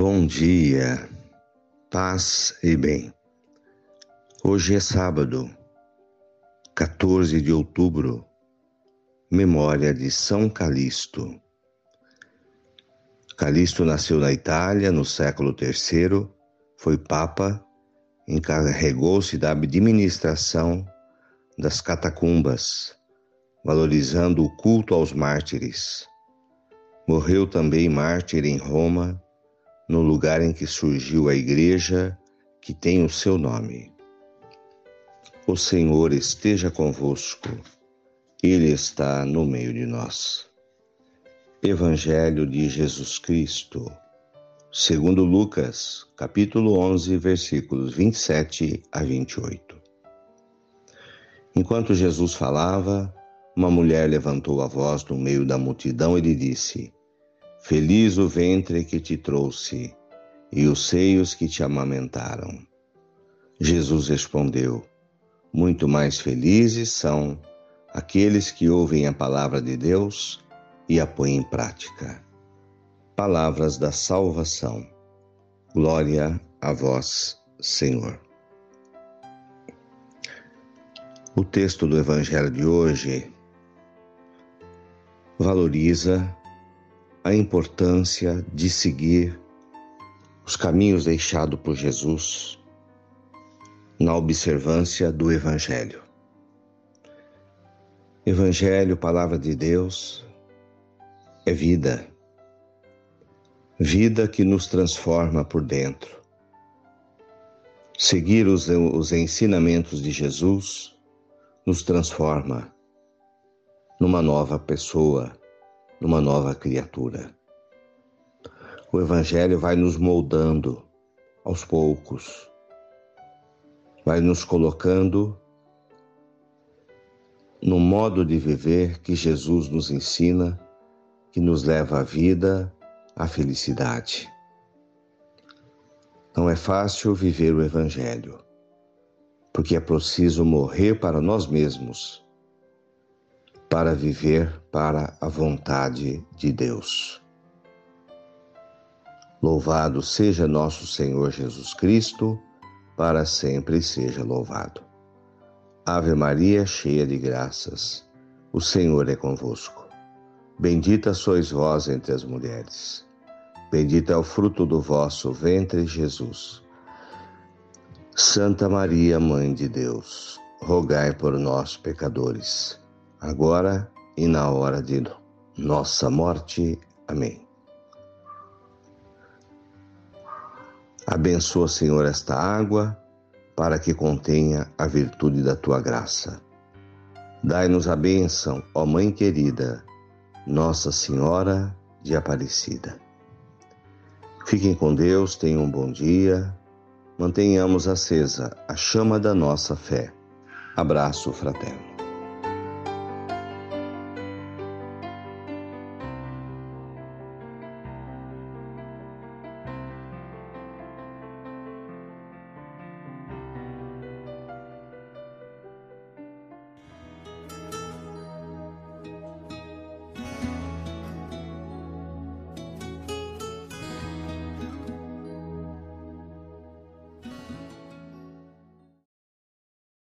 Bom dia, paz e bem. Hoje é sábado, 14 de outubro, memória de São Calixto. Calixto nasceu na Itália no século III, foi papa, encarregou-se da administração das catacumbas, valorizando o culto aos mártires. Morreu também mártir em Roma no lugar em que surgiu a igreja que tem o seu nome. O Senhor esteja convosco, Ele está no meio de nós. Evangelho de Jesus Cristo, segundo Lucas, capítulo 11, versículos 27 a 28. Enquanto Jesus falava, uma mulher levantou a voz no meio da multidão e lhe disse: Feliz o ventre que te trouxe e os seios que te amamentaram. Jesus respondeu: Muito mais felizes são aqueles que ouvem a palavra de Deus e a põem em prática. Palavras da salvação. Glória a vós, Senhor. O texto do Evangelho de hoje valoriza a importância de seguir os caminhos deixados por Jesus na observância do Evangelho. Evangelho, palavra de Deus, é vida. Vida que nos transforma por dentro. Seguir os, os ensinamentos de Jesus nos transforma numa nova pessoa, numa nova criatura. O Evangelho vai nos moldando aos poucos, vai nos colocando no modo de viver que Jesus nos ensina, que nos leva à vida, à felicidade. Não é fácil viver o Evangelho, porque é preciso morrer para nós mesmos para viver para a vontade de Deus. Louvado seja nosso Senhor Jesus Cristo, para sempre seja louvado. Ave Maria, cheia de graças, o Senhor é convosco. Bendita sois vós entre as mulheres. Bendito é o fruto do vosso ventre, Jesus. Santa Maria, Mãe de Deus, rogai por nós, pecadores agora e na hora de nossa morte. Amém. Abençoa, Senhor, esta água para que contenha a virtude da tua graça. Dai-nos a bênção, ó Mãe querida, Nossa Senhora de Aparecida. Fiquem com Deus, tenham um bom dia, mantenhamos acesa a chama da nossa fé. Abraço fraterno.